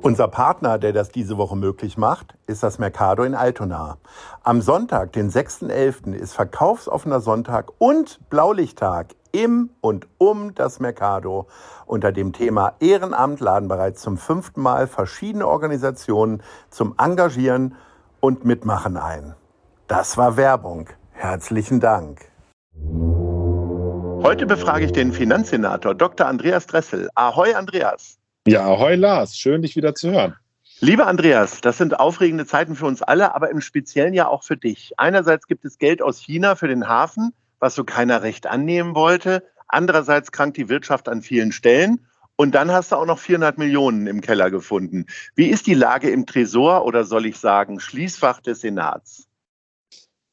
Unser Partner, der das diese Woche möglich macht, ist das Mercado in Altona. Am Sonntag, den 6.11., ist verkaufsoffener Sonntag und Blaulichttag im und um das Mercado. Unter dem Thema Ehrenamt laden bereits zum fünften Mal verschiedene Organisationen zum Engagieren und Mitmachen ein. Das war Werbung. Herzlichen Dank. Heute befrage ich den Finanzsenator Dr. Andreas Dressel. Ahoi, Andreas. Ja, ahoi Lars, schön dich wieder zu hören. Lieber Andreas, das sind aufregende Zeiten für uns alle, aber im Speziellen ja auch für dich. Einerseits gibt es Geld aus China für den Hafen, was so keiner recht annehmen wollte. Andererseits krankt die Wirtschaft an vielen Stellen. Und dann hast du auch noch 400 Millionen im Keller gefunden. Wie ist die Lage im Tresor oder soll ich sagen Schließfach des Senats?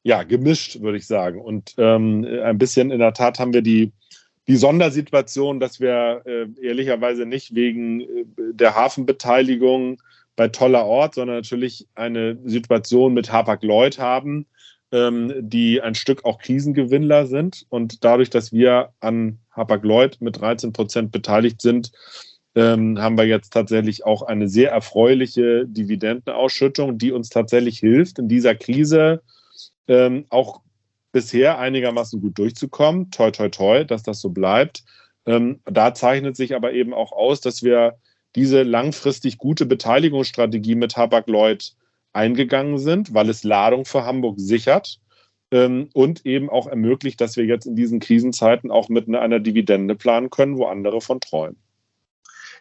Ja, gemischt, würde ich sagen. Und ähm, ein bisschen in der Tat haben wir die die Sondersituation, dass wir äh, ehrlicherweise nicht wegen äh, der Hafenbeteiligung bei toller Ort, sondern natürlich eine Situation mit Hapag-Lloyd haben, ähm, die ein Stück auch Krisengewinnler sind. Und dadurch, dass wir an Hapag-Lloyd mit 13 Prozent beteiligt sind, ähm, haben wir jetzt tatsächlich auch eine sehr erfreuliche Dividendenausschüttung, die uns tatsächlich hilft, in dieser Krise ähm, auch bisher einigermaßen gut durchzukommen. Toi, toi, toi, dass das so bleibt. Ähm, da zeichnet sich aber eben auch aus, dass wir diese langfristig gute Beteiligungsstrategie mit Hapag-Lloyd eingegangen sind, weil es Ladung für Hamburg sichert ähm, und eben auch ermöglicht, dass wir jetzt in diesen Krisenzeiten auch mit einer Dividende planen können, wo andere von träumen.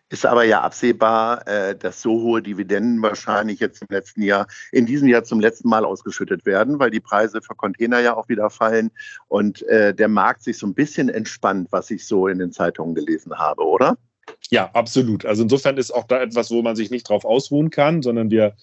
Ist aber ja absehbar, äh, dass so hohe Dividenden wahrscheinlich jetzt im letzten Jahr, in diesem Jahr zum letzten Mal ausgeschüttet werden, weil die Preise für Container ja auch wieder fallen und äh, der Markt sich so ein bisschen entspannt, was ich so in den Zeitungen gelesen habe, oder? Ja, absolut. Also insofern ist auch da etwas, wo man sich nicht drauf ausruhen kann, sondern wir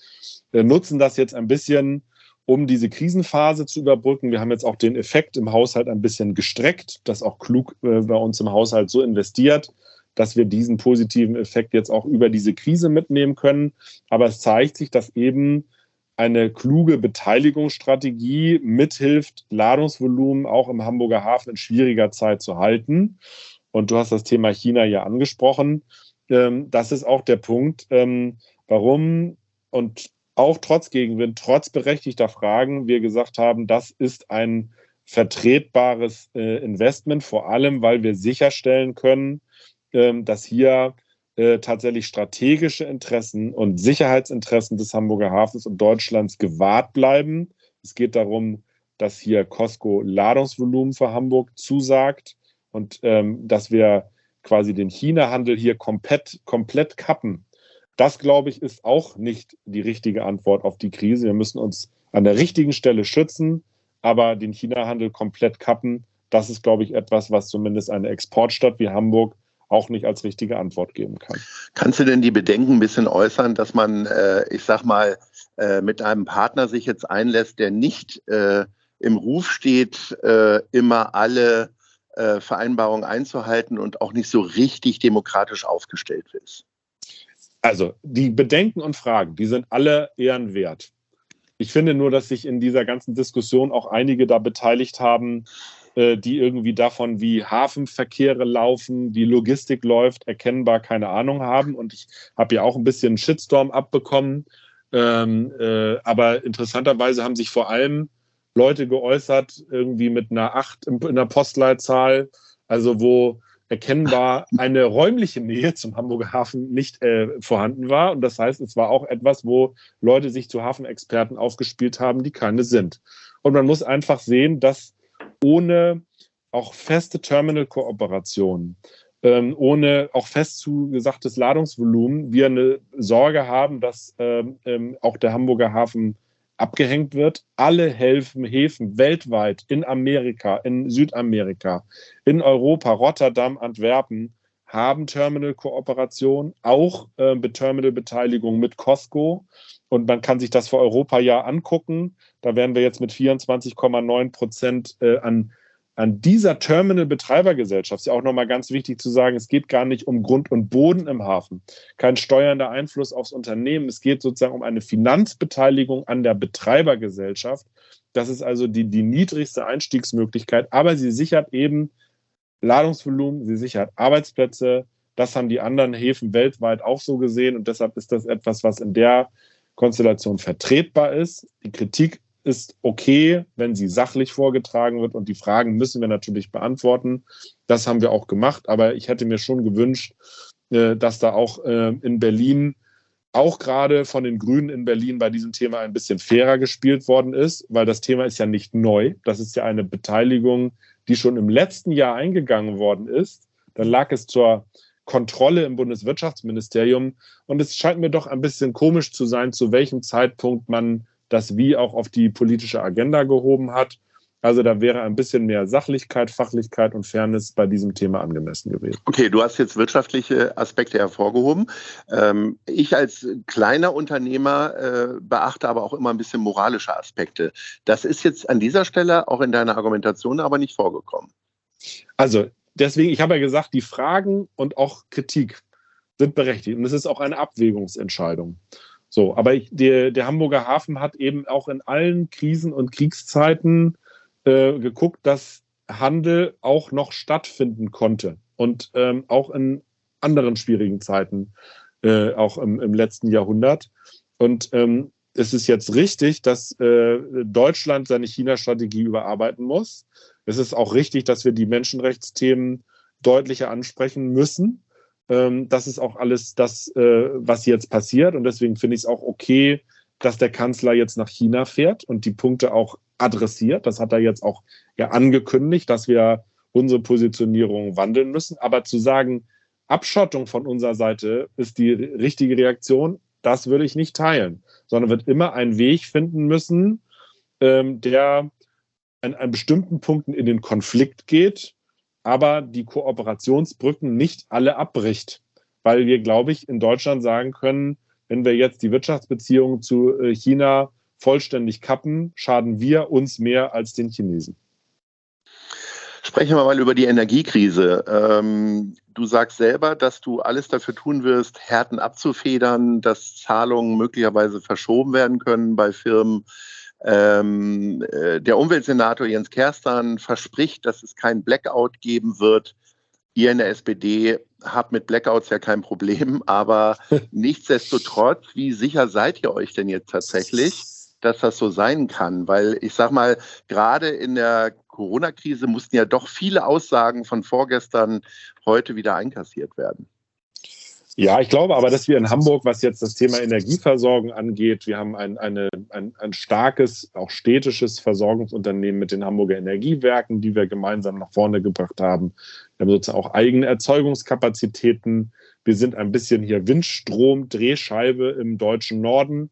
äh, nutzen das jetzt ein bisschen, um diese Krisenphase zu überbrücken. Wir haben jetzt auch den Effekt im Haushalt ein bisschen gestreckt, das auch klug bei uns im Haushalt so investiert, dass wir diesen positiven Effekt jetzt auch über diese Krise mitnehmen können. Aber es zeigt sich, dass eben eine kluge Beteiligungsstrategie mithilft, Ladungsvolumen auch im Hamburger Hafen in schwieriger Zeit zu halten. Und du hast das Thema China ja angesprochen. Ähm, das ist auch der Punkt, ähm, warum und auch trotz Gegenwind, trotz berechtigter Fragen, wir gesagt haben, das ist ein vertretbares äh, Investment, vor allem weil wir sicherstellen können, dass hier äh, tatsächlich strategische Interessen und Sicherheitsinteressen des Hamburger Hafens und Deutschlands gewahrt bleiben. Es geht darum, dass hier Costco Ladungsvolumen für Hamburg zusagt und ähm, dass wir quasi den China-Handel hier komplett, komplett kappen. Das, glaube ich, ist auch nicht die richtige Antwort auf die Krise. Wir müssen uns an der richtigen Stelle schützen, aber den China-Handel komplett kappen, das ist, glaube ich, etwas, was zumindest eine Exportstadt wie Hamburg auch nicht als richtige Antwort geben kann. Kannst du denn die Bedenken ein bisschen äußern, dass man, äh, ich sag mal, äh, mit einem Partner sich jetzt einlässt, der nicht äh, im Ruf steht, äh, immer alle äh, Vereinbarungen einzuhalten und auch nicht so richtig demokratisch aufgestellt ist? Also die Bedenken und Fragen, die sind alle ehrenwert. Ich finde nur, dass sich in dieser ganzen Diskussion auch einige da beteiligt haben, äh, die irgendwie davon, wie Hafenverkehre laufen, wie Logistik läuft, erkennbar keine Ahnung haben. Und ich habe ja auch ein bisschen Shitstorm abbekommen. Ähm, äh, aber interessanterweise haben sich vor allem Leute geäußert, irgendwie mit einer 8 in, der Postleitzahl, also wo erkennbar eine räumliche Nähe zum Hamburger Hafen nicht äh, vorhanden war. Und das heißt, es war auch etwas, wo Leute sich zu Hafenexperten aufgespielt haben, die keine sind. Und man muss einfach sehen, dass ohne auch feste Terminal-Kooperationen, ähm, ohne auch fest zugesagtes Ladungsvolumen, wir eine Sorge haben, dass ähm, ähm, auch der Hamburger Hafen abgehängt wird. Alle Häfen, Häfen weltweit, in Amerika, in Südamerika, in Europa, Rotterdam, Antwerpen, haben Terminal-Kooperation, auch äh, Terminal-Beteiligung mit Costco. Und man kann sich das für Europa ja angucken. Da werden wir jetzt mit 24,9 Prozent äh, an, an dieser Terminal-Betreibergesellschaft, ist ja auch nochmal ganz wichtig zu sagen, es geht gar nicht um Grund und Boden im Hafen, kein steuernder Einfluss aufs Unternehmen. Es geht sozusagen um eine Finanzbeteiligung an der Betreibergesellschaft. Das ist also die, die niedrigste Einstiegsmöglichkeit, aber sie sichert eben Ladungsvolumen, sie sichert Arbeitsplätze. Das haben die anderen Häfen weltweit auch so gesehen und deshalb ist das etwas, was in der Konstellation vertretbar ist. Die Kritik ist okay, wenn sie sachlich vorgetragen wird und die Fragen müssen wir natürlich beantworten. Das haben wir auch gemacht, aber ich hätte mir schon gewünscht, äh, dass da auch äh, in Berlin, auch gerade von den Grünen in Berlin bei diesem Thema ein bisschen fairer gespielt worden ist, weil das Thema ist ja nicht neu. Das ist ja eine Beteiligung, die schon im letzten Jahr eingegangen worden ist. Dann lag es zur Kontrolle im Bundeswirtschaftsministerium. Und es scheint mir doch ein bisschen komisch zu sein, zu welchem Zeitpunkt man das Wie auch auf die politische Agenda gehoben hat. Also da wäre ein bisschen mehr Sachlichkeit, Fachlichkeit und Fairness bei diesem Thema angemessen gewesen. Okay, du hast jetzt wirtschaftliche Aspekte hervorgehoben. Ähm, ich als kleiner Unternehmer äh, beachte aber auch immer ein bisschen moralische Aspekte. Das ist jetzt an dieser Stelle auch in deiner Argumentation aber nicht vorgekommen. Also deswegen, ich habe ja gesagt, die Fragen und auch Kritik sind berechtigt. Und es ist auch eine Abwägungsentscheidung. So, aber ich, der, der Hamburger Hafen hat eben auch in allen Krisen und Kriegszeiten äh, geguckt, dass Handel auch noch stattfinden konnte. Und ähm, auch in anderen schwierigen Zeiten, äh, auch im, im, letzten Jahrhundert. Und ähm, es ist jetzt richtig, dass äh, Deutschland seine China-Strategie überarbeiten muss. Es ist auch richtig, dass wir die Menschenrechtsthemen deutlicher ansprechen müssen. Ähm, das ist auch alles das, äh, was jetzt passiert. Und deswegen finde ich es auch okay, dass der Kanzler jetzt nach China fährt und die Punkte auch adressiert. Das hat er jetzt auch ja angekündigt, dass wir unsere Positionierung wandeln müssen. Aber zu sagen, Abschottung von unserer Seite ist die richtige Reaktion, das würde ich nicht teilen, sondern wird immer einen Weg finden müssen, ähm, der an, an bestimmten Punkten in den Konflikt geht, aber die Kooperationsbrücken nicht alle abbricht. Weil wir, glaube ich, in Deutschland sagen können, wenn wir jetzt die Wirtschaftsbeziehungen zu äh, China vollständig kappen, schaden wir uns mehr als den Chinesen. Sprechen wir mal über die Energiekrise. Ähm, du sagst selber, dass du alles dafür tun wirst, Härten abzufedern, dass Zahlungen möglicherweise verschoben werden können bei Firmen, ähm, äh, der Umweltsenator Jens Kerstan verspricht, dass es kein Blackout geben wird. Ihr in der SPD habt mit Blackouts ja kein Problem, aber nichtsdestotrotz, wie sicher seid ihr euch denn jetzt tatsächlich, dass das so sein kann? Weil ich sag mal, gerade in der Corona-Krise mussten ja doch viele Aussagen von vorgestern heute wieder einkassiert werden. Ja, ich glaube aber, dass wir in Hamburg, was jetzt das Thema Energieversorgung angeht, wir haben ein, eine, ein, ein starkes, auch städtisches Versorgungsunternehmen mit den Hamburger Energiewerken, die wir gemeinsam nach vorne gebracht haben. Wir haben sozusagen auch eigene Erzeugungskapazitäten. Wir sind ein bisschen hier Windstrom, Drehscheibe im deutschen Norden,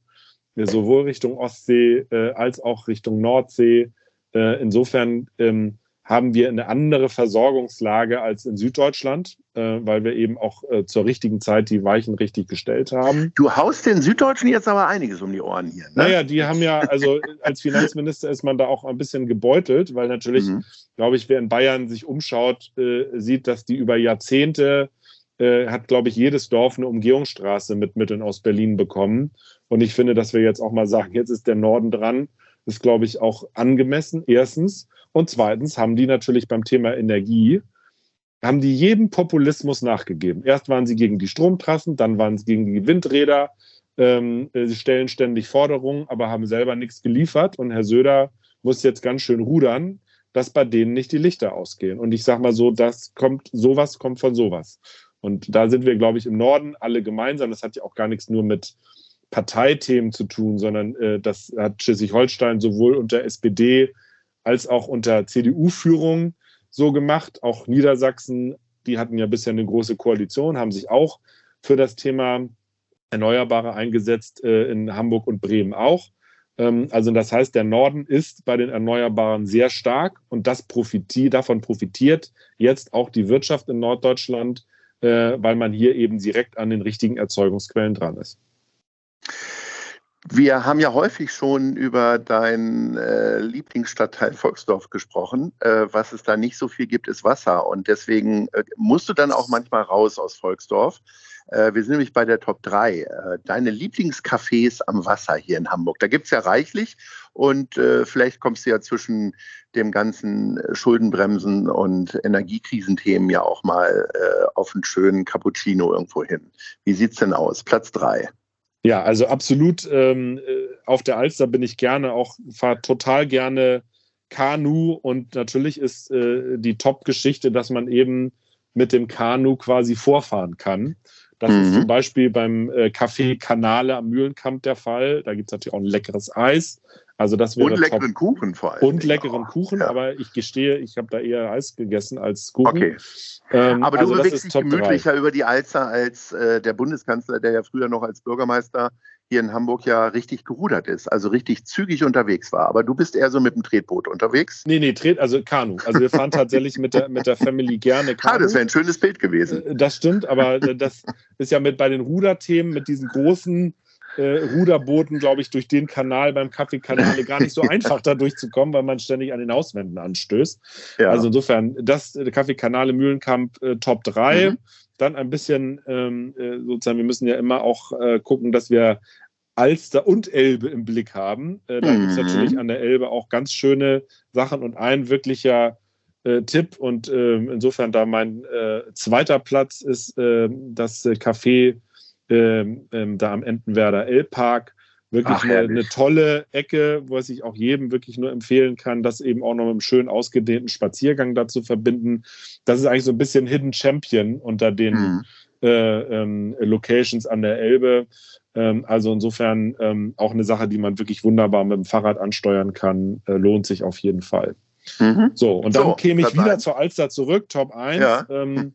sowohl Richtung Ostsee äh, als auch Richtung Nordsee. Äh, insofern ähm, haben wir eine andere Versorgungslage als in Süddeutschland, äh, weil wir eben auch äh, zur richtigen Zeit die Weichen richtig gestellt haben. Du haust den Süddeutschen jetzt aber einiges um die Ohren hier. Ne? Naja, die haben ja, also als Finanzminister ist man da auch ein bisschen gebeutelt, weil natürlich, mhm. glaube ich, wer in Bayern sich umschaut, äh, sieht, dass die über Jahrzehnte äh, hat, glaube ich, jedes Dorf eine Umgehungsstraße mit Mitteln aus Berlin bekommen. Und ich finde, dass wir jetzt auch mal sagen, jetzt ist der Norden dran, ist, glaube ich, auch angemessen. Erstens. Und zweitens haben die natürlich beim Thema Energie, haben die jedem Populismus nachgegeben. Erst waren sie gegen die Stromtrassen, dann waren sie gegen die Windräder. Ähm, sie stellen ständig Forderungen, aber haben selber nichts geliefert. Und Herr Söder muss jetzt ganz schön rudern, dass bei denen nicht die Lichter ausgehen. Und ich sage mal so, das kommt, sowas kommt von sowas. Und da sind wir, glaube ich, im Norden alle gemeinsam. Das hat ja auch gar nichts nur mit Parteithemen zu tun, sondern äh, das hat Schleswig-Holstein sowohl unter SPD als auch unter CDU-Führung so gemacht. Auch Niedersachsen, die hatten ja bisher eine große Koalition, haben sich auch für das Thema Erneuerbare eingesetzt, äh, in Hamburg und Bremen auch. Ähm, also das heißt, der Norden ist bei den Erneuerbaren sehr stark und das profitiert, davon profitiert jetzt auch die Wirtschaft in Norddeutschland, äh, weil man hier eben direkt an den richtigen Erzeugungsquellen dran ist. Wir haben ja häufig schon über deinen äh, Lieblingsstadtteil Volksdorf gesprochen. Äh, was es da nicht so viel gibt, ist Wasser. Und deswegen äh, musst du dann auch manchmal raus aus Volksdorf. Äh, wir sind nämlich bei der Top 3. Äh, deine Lieblingscafés am Wasser hier in Hamburg. Da gibt es ja reichlich. Und äh, vielleicht kommst du ja zwischen dem ganzen Schuldenbremsen und Energiekrisenthemen ja auch mal auf einen schönen Cappuccino irgendwo hin. Wie sieht's denn aus? Platz 3. Ja, also absolut ähm, äh, auf der Alster bin ich gerne auch, fahre total gerne Kanu und natürlich ist äh, die Top-Geschichte, dass man eben mit dem Kanu quasi vorfahren kann. Das mhm. ist zum Beispiel beim äh, Café Kanale am Mühlenkamp der Fall. Da gibt es natürlich auch ein leckeres Eis. Also das wäre und leckeren top. Kuchen vor allem. Und leckeren auch. Kuchen, ja. aber ich gestehe, ich habe da eher Eis gegessen als Kuchen. Okay. Ähm, aber du also bewegst dich gemütlicher 3. über die Alster als äh, der Bundeskanzler, der ja früher noch als Bürgermeister hier in Hamburg ja richtig gerudert ist, also richtig zügig unterwegs war. Aber du bist eher so mit dem Tretboot unterwegs? Nee, nee, Tret, also Kanu. Also wir fahren tatsächlich mit der, mit der Family gerne Kanu. Ah, das wäre ein schönes Bild gewesen. Äh, das stimmt, aber das ist ja mit bei den Ruderthemen, mit diesen großen äh, Ruderbooten, glaube ich, durch den Kanal beim Kaffeekanal gar nicht so einfach da durchzukommen, weil man ständig an den Auswänden anstößt. Ja. Also insofern, das äh, Kaffeekanal im Mühlenkamp äh, Top 3. Mhm. Dann ein bisschen ähm, äh, sozusagen, wir müssen ja immer auch äh, gucken, dass wir Alster und Elbe im Blick haben. Äh, da mhm. gibt es natürlich an der Elbe auch ganz schöne Sachen und ein wirklicher äh, Tipp und äh, insofern da mein äh, zweiter Platz ist das Café ähm, ähm, da am Entenwerder L-Park. Wirklich Ach, eine, eine, tolle Ecke, was ich auch jedem wirklich nur empfehlen kann, das eben auch noch mit einem schön ausgedehnten Spaziergang dazu verbinden. Das ist eigentlich so ein bisschen Hidden Champion unter den mhm. äh, ähm, Locations an der Elbe. Ähm, also insofern ähm, auch eine Sache, die man wirklich wunderbar mit dem Fahrrad ansteuern kann, äh, lohnt sich auf jeden Fall. Mhm. So, und dann so, käme ich wieder 1. zur Alster zurück, Top 1. Ja. Ähm,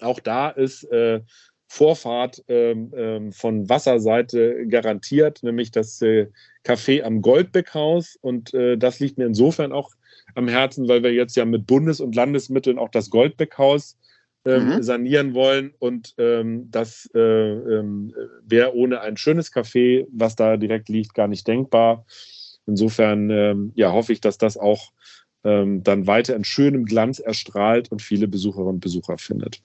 auch da ist äh, Vorfahrt ähm, ähm, von Wasserseite garantiert, nämlich das äh, Café am Goldbeckhaus. Und äh, das liegt mir insofern auch am Herzen, weil wir jetzt ja mit Bundes- und Landesmitteln auch das Goldbeckhaus ähm, mhm. sanieren wollen. Und ähm, das äh, ähm, wäre ohne ein schönes Café, was da direkt liegt, gar nicht denkbar. Insofern ähm, ja, hoffe ich, dass das auch dann weiter in schönem Glanz erstrahlt und viele Besucherinnen und Besucher findet.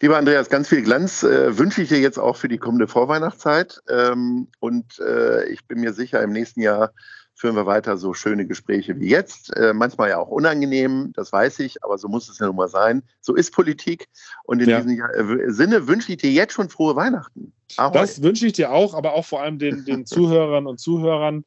Lieber Andreas, ganz viel Glanz äh, wünsche ich dir jetzt auch für die kommende Vorweihnachtszeit. Ähm, und äh, ich bin mir sicher, im nächsten Jahr führen wir weiter so schöne Gespräche wie jetzt. Äh, manchmal ja auch unangenehm, das weiß ich, aber so muss es ja nun mal sein. So ist Politik. Und in ja. diesem Jahr, äh, Sinne wünsche ich dir jetzt schon frohe Weihnachten. Ahoi. Das wünsche ich dir auch, aber auch vor allem den, den Zuhörern und Zuhörern.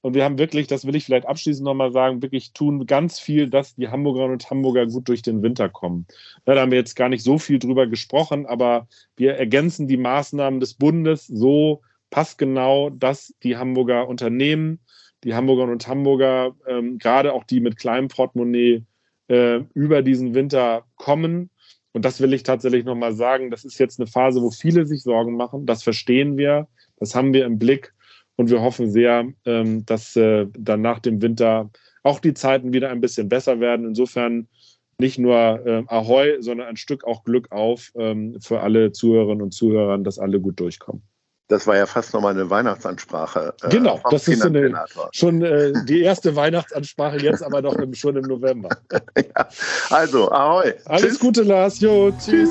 Und wir haben wirklich, das will ich vielleicht abschließend nochmal sagen, wirklich tun ganz viel, dass die Hamburgerinnen und Hamburger gut durch den Winter kommen. Da haben wir jetzt gar nicht so viel drüber gesprochen, aber wir ergänzen die Maßnahmen des Bundes so passgenau, dass die Hamburger Unternehmen, die Hamburgerinnen und Hamburger, ähm, gerade auch die mit kleinem Portemonnaie, äh, über diesen Winter kommen. Und das will ich tatsächlich nochmal sagen. Das ist jetzt eine Phase, wo viele sich Sorgen machen. Das verstehen wir. Das haben wir im Blick. Und wir hoffen sehr, ähm, dass äh, dann nach dem Winter auch die Zeiten wieder ein bisschen besser werden. Insofern nicht nur äh, Ahoi, sondern ein Stück auch Glück auf ähm, für alle Zuhörerinnen und Zuhörer, dass alle gut durchkommen. Das war ja fast nochmal eine Weihnachtsansprache. Äh, genau, das ist eine, schon äh, die erste Weihnachtsansprache jetzt, aber noch im, schon im November. ja. Also, ahoi. Alles tschüss. Gute, Lars. Jo, tschüss.